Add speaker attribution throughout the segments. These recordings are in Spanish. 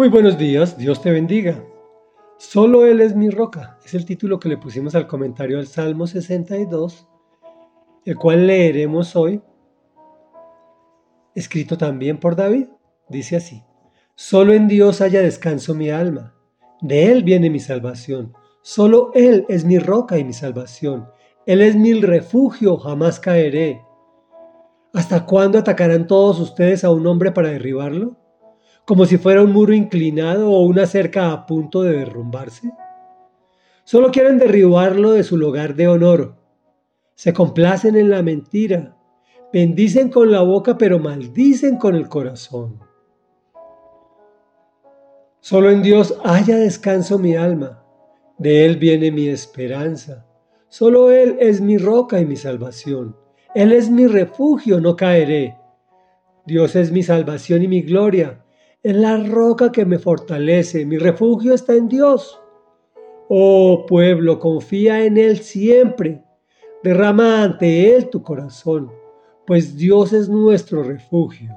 Speaker 1: Muy buenos días, Dios te bendiga. Solo Él es mi roca, es el título que le pusimos al comentario al Salmo 62, el cual leeremos hoy, escrito también por David. Dice así, Solo en Dios haya descanso mi alma, de Él viene mi salvación, solo Él es mi roca y mi salvación, Él es mi refugio, jamás caeré. ¿Hasta cuándo atacarán todos ustedes a un hombre para derribarlo? Como si fuera un muro inclinado o una cerca a punto de derrumbarse? Solo quieren derribarlo de su lugar de honor. Se complacen en la mentira. Bendicen con la boca, pero maldicen con el corazón. Solo en Dios haya descanso mi alma. De Él viene mi esperanza. Solo Él es mi roca y mi salvación. Él es mi refugio, no caeré. Dios es mi salvación y mi gloria es la roca que me fortalece, mi refugio está en Dios. Oh pueblo, confía en Él siempre, derrama ante Él tu corazón, pues Dios es nuestro refugio.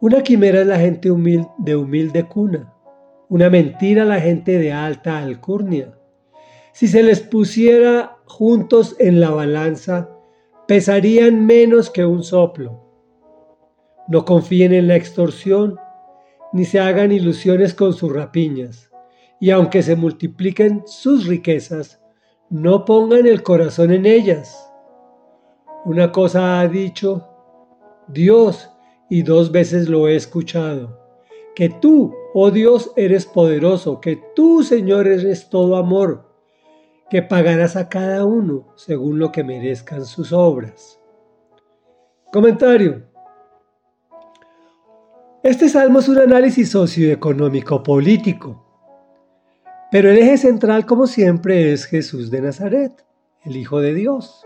Speaker 1: Una quimera es la gente de humilde cuna, una mentira la gente de alta alcurnia. Si se les pusiera juntos en la balanza, pesarían menos que un soplo. No confíen en la extorsión, ni se hagan ilusiones con sus rapiñas, y aunque se multipliquen sus riquezas, no pongan el corazón en ellas. Una cosa ha dicho Dios, y dos veces lo he escuchado, que tú, oh Dios, eres poderoso, que tú, Señor, eres todo amor, que pagarás a cada uno según lo que merezcan sus obras. Comentario. Este salmo es un análisis socioeconómico político, pero el eje central, como siempre, es Jesús de Nazaret, el Hijo de Dios,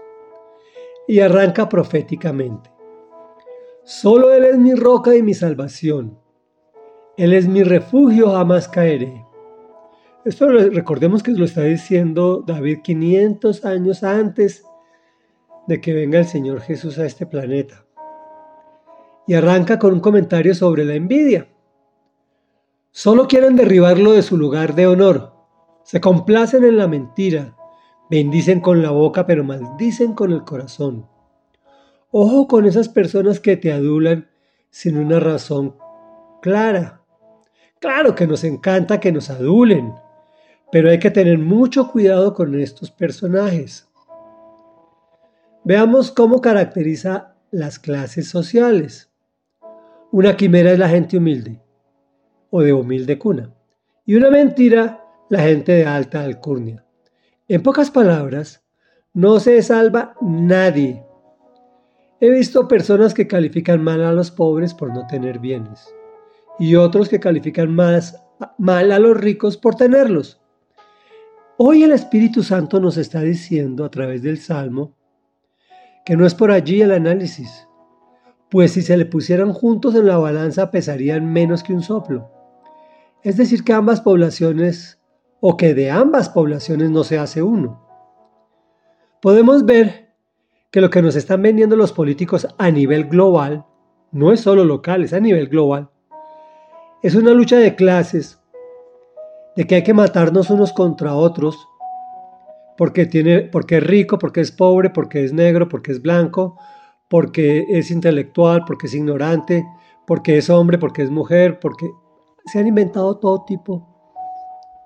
Speaker 1: y arranca proféticamente. Solo Él es mi roca y mi salvación. Él es mi refugio, jamás caeré. Esto recordemos que lo está diciendo David 500 años antes de que venga el Señor Jesús a este planeta y arranca con un comentario sobre la envidia. Solo quieren derribarlo de su lugar de honor. Se complacen en la mentira. Bendicen con la boca, pero maldicen con el corazón. Ojo con esas personas que te adulan sin una razón clara. Claro que nos encanta que nos adulen, pero hay que tener mucho cuidado con estos personajes. Veamos cómo caracteriza las clases sociales. Una quimera es la gente humilde o de humilde cuna. Y una mentira, la gente de alta alcurnia. En pocas palabras, no se salva nadie. He visto personas que califican mal a los pobres por no tener bienes y otros que califican más, mal a los ricos por tenerlos. Hoy el Espíritu Santo nos está diciendo a través del Salmo que no es por allí el análisis, pues si se le pusieran juntos en la balanza pesarían menos que un soplo. Es decir, que ambas poblaciones, o que de ambas poblaciones no se hace uno. Podemos ver que lo que nos están vendiendo los políticos a nivel global, no es solo local, es a nivel global, es una lucha de clases, de que hay que matarnos unos contra otros, porque, tiene, porque es rico, porque es pobre, porque es negro, porque es blanco, porque es intelectual, porque es ignorante, porque es hombre, porque es mujer, porque se han inventado todo tipo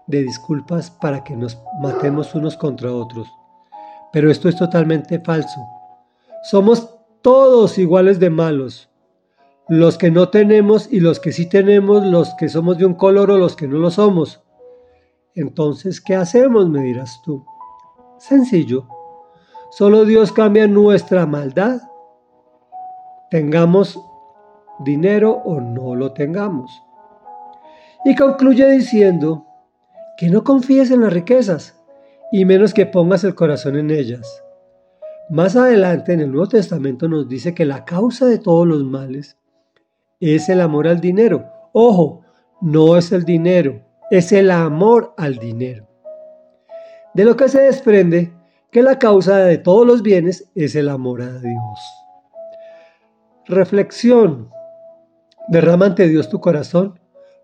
Speaker 1: de disculpas para que nos matemos unos contra otros. Pero esto es totalmente falso. Somos todos iguales de malos. Los que no tenemos y los que sí tenemos, los que somos de un color o los que no lo somos. Entonces, ¿qué hacemos? Me dirás tú. Sencillo. Solo Dios cambia nuestra maldad tengamos dinero o no lo tengamos. Y concluye diciendo que no confíes en las riquezas y menos que pongas el corazón en ellas. Más adelante en el Nuevo Testamento nos dice que la causa de todos los males es el amor al dinero. Ojo, no es el dinero, es el amor al dinero. De lo que se desprende que la causa de todos los bienes es el amor a Dios. Reflexión. Derrama ante Dios tu corazón,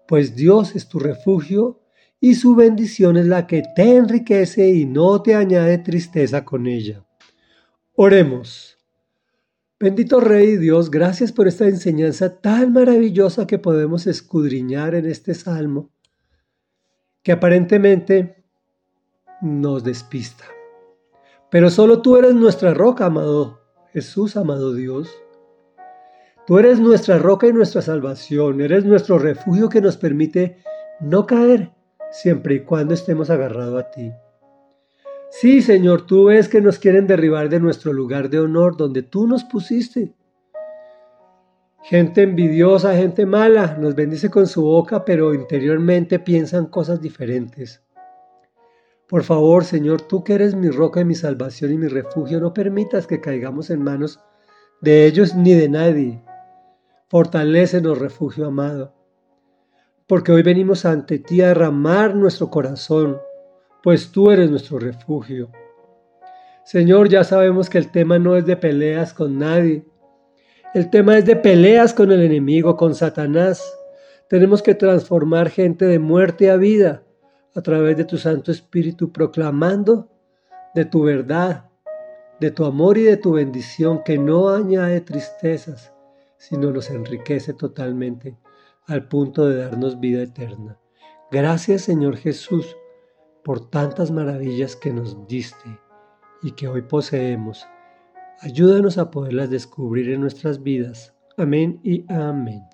Speaker 1: pues Dios es tu refugio y su bendición es la que te enriquece y no te añade tristeza con ella. Oremos. Bendito Rey Dios, gracias por esta enseñanza tan maravillosa que podemos escudriñar en este salmo, que aparentemente nos despista. Pero solo tú eres nuestra roca, amado Jesús, amado Dios. Tú eres nuestra roca y nuestra salvación, eres nuestro refugio que nos permite no caer siempre y cuando estemos agarrados a ti. Sí, Señor, tú ves que nos quieren derribar de nuestro lugar de honor donde tú nos pusiste. Gente envidiosa, gente mala, nos bendice con su boca, pero interiormente piensan cosas diferentes. Por favor, Señor, tú que eres mi roca y mi salvación y mi refugio, no permitas que caigamos en manos de ellos ni de nadie. Fortalécenos, refugio amado, porque hoy venimos ante ti a derramar nuestro corazón pues tú eres nuestro refugio. Señor, ya sabemos que el tema no es de peleas con nadie. El tema es de peleas con el enemigo, con Satanás. Tenemos que transformar gente de muerte a vida a través de tu Santo Espíritu, proclamando de tu verdad, de tu amor y de tu bendición que no añade tristezas, sino nos enriquece totalmente al punto de darnos vida eterna. Gracias Señor Jesús por tantas maravillas que nos diste y que hoy poseemos. Ayúdanos a poderlas descubrir en nuestras vidas. Amén y amén.